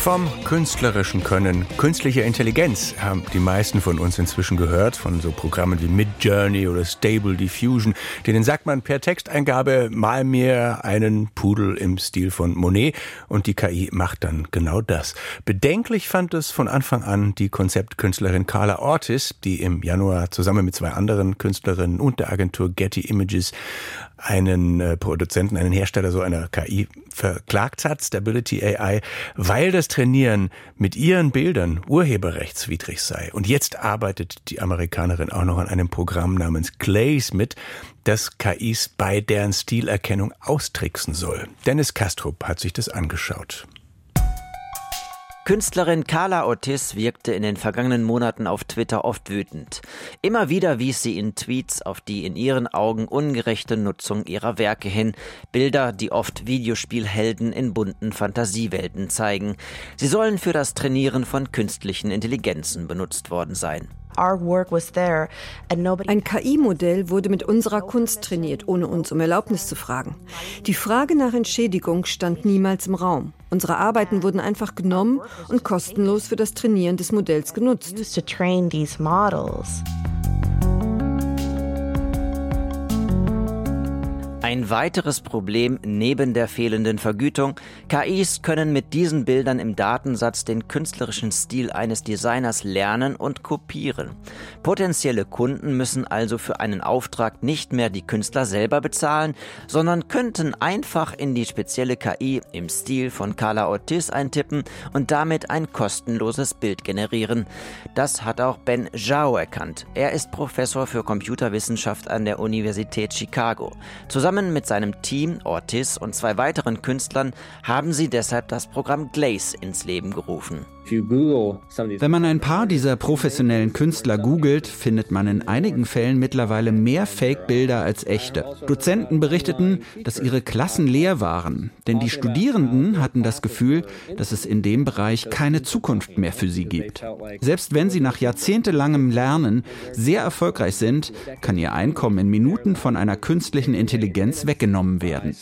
Vom künstlerischen Können, künstliche Intelligenz haben die meisten von uns inzwischen gehört, von so Programmen wie Midjourney oder Stable Diffusion. Denen sagt man per Texteingabe mal mir einen Pudel im Stil von Monet und die KI macht dann genau das. Bedenklich fand es von Anfang an die Konzeptkünstlerin Carla Ortiz, die im Januar zusammen mit zwei anderen Künstlerinnen und der Agentur Getty Images einen äh, Produzenten, einen Hersteller so einer KI verklagt hat, Stability AI, weil das Trainieren mit ihren Bildern urheberrechtswidrig sei. Und jetzt arbeitet die Amerikanerin auch noch an einem Programm namens Glaze mit, das KIs bei deren Stilerkennung austricksen soll. Dennis Kastrup hat sich das angeschaut. Künstlerin Carla Ortiz wirkte in den vergangenen Monaten auf Twitter oft wütend. Immer wieder wies sie in Tweets auf die in ihren Augen ungerechte Nutzung ihrer Werke hin, Bilder, die oft Videospielhelden in bunten Fantasiewelten zeigen. Sie sollen für das Trainieren von künstlichen Intelligenzen benutzt worden sein. Ein KI-Modell wurde mit unserer Kunst trainiert, ohne uns um Erlaubnis zu fragen. Die Frage nach Entschädigung stand niemals im Raum. Unsere Arbeiten wurden einfach genommen und kostenlos für das Trainieren des Modells genutzt. Ein weiteres Problem neben der fehlenden Vergütung, KIs können mit diesen Bildern im Datensatz den künstlerischen Stil eines Designers lernen und kopieren. Potenzielle Kunden müssen also für einen Auftrag nicht mehr die Künstler selber bezahlen, sondern könnten einfach in die spezielle KI im Stil von Carla Ortiz eintippen und damit ein kostenloses Bild generieren. Das hat auch Ben Zhao erkannt. Er ist Professor für Computerwissenschaft an der Universität Chicago. Zusammen Zusammen mit seinem Team, Ortiz und zwei weiteren Künstlern haben sie deshalb das Programm Glaze ins Leben gerufen. Wenn man ein paar dieser professionellen Künstler googelt, findet man in einigen Fällen mittlerweile mehr Fake-Bilder als echte. Dozenten berichteten, dass ihre Klassen leer waren, denn die Studierenden hatten das Gefühl, dass es in dem Bereich keine Zukunft mehr für sie gibt. Selbst wenn sie nach jahrzehntelangem Lernen sehr erfolgreich sind, kann ihr Einkommen in Minuten von einer künstlichen Intelligenz weggenommen werden.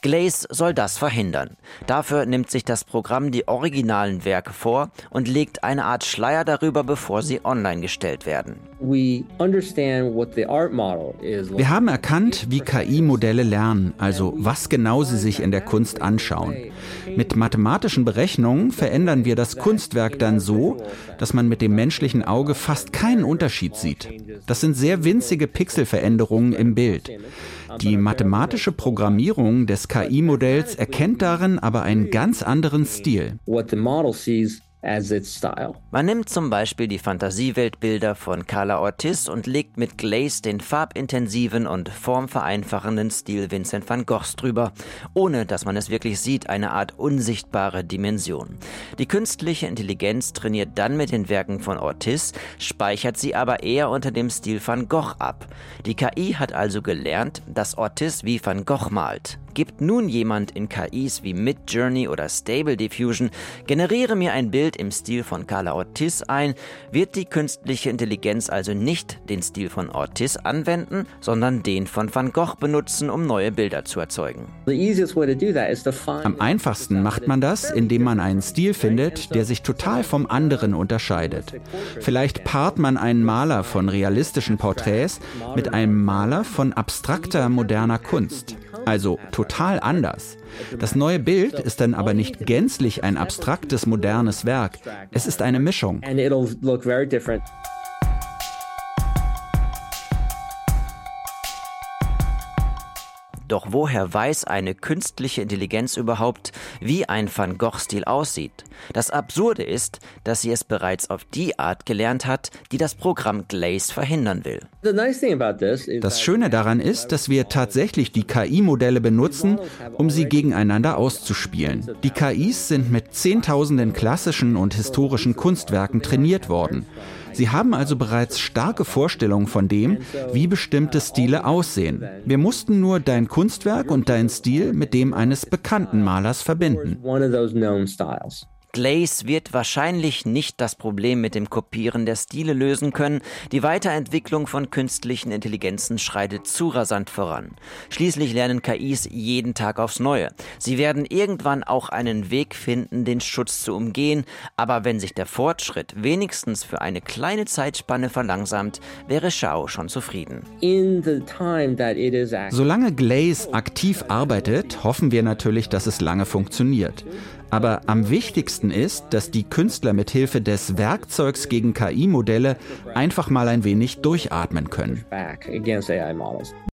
Glaze soll das verhindern. Dafür nimmt sich das Programm die originalen Werke vor und legt eine Art Schleier darüber, bevor sie online gestellt werden. Wir haben erkannt, wie KI-Modelle lernen, also was genau sie sich in der Kunst anschauen. Mit mathematischen Berechnungen verändern wir das Kunstwerk dann so, dass man mit dem menschlichen Auge fast keinen Unterschied sieht. Das sind sehr winzige Pixelveränderungen im Bild. Die mathematische Programmierung des KI-Modells erkennt darin aber einen ganz anderen Stil. Man nimmt zum Beispiel die Fantasieweltbilder von Carla Ortiz und legt mit Glaze den farbintensiven und formvereinfachenden Stil Vincent van Goghs drüber, ohne dass man es wirklich sieht, eine Art unsichtbare Dimension. Die künstliche Intelligenz trainiert dann mit den Werken von Ortiz, speichert sie aber eher unter dem Stil van Gogh ab. Die KI hat also gelernt, dass Ortiz wie van Gogh malt. Gibt nun jemand in KIs wie Midjourney oder Stable Diffusion, generiere mir ein Bild im Stil von Carla Ortiz ein, wird die künstliche Intelligenz also nicht den Stil von Ortiz anwenden, sondern den von Van Gogh benutzen, um neue Bilder zu erzeugen. Am einfachsten macht man das, indem man einen Stil findet, der sich total vom anderen unterscheidet. Vielleicht paart man einen Maler von realistischen Porträts mit einem Maler von abstrakter moderner Kunst. Also total anders. Das neue Bild ist dann aber nicht gänzlich ein abstraktes modernes Werk. Es ist eine Mischung. Doch woher weiß eine künstliche Intelligenz überhaupt, wie ein Van Gogh-Stil aussieht? Das Absurde ist, dass sie es bereits auf die Art gelernt hat, die das Programm Glaze verhindern will. Das Schöne daran ist, dass wir tatsächlich die KI-Modelle benutzen, um sie gegeneinander auszuspielen. Die KIs sind mit Zehntausenden klassischen und historischen Kunstwerken trainiert worden. Sie haben also bereits starke Vorstellungen von dem, wie bestimmte Stile aussehen. Wir mussten nur dein Kunstwerk und deinen Stil mit dem eines bekannten Malers verbinden. Glaze wird wahrscheinlich nicht das Problem mit dem Kopieren der Stile lösen können. Die Weiterentwicklung von künstlichen Intelligenzen schreitet zu rasant voran. Schließlich lernen KIs jeden Tag aufs Neue. Sie werden irgendwann auch einen Weg finden, den Schutz zu umgehen, aber wenn sich der Fortschritt wenigstens für eine kleine Zeitspanne verlangsamt, wäre Shao schon zufrieden. Solange Glaze aktiv arbeitet, hoffen wir natürlich, dass es lange funktioniert. Aber am wichtigsten ist, dass die Künstler mit Hilfe des Werkzeugs gegen KI-Modelle einfach mal ein wenig durchatmen können.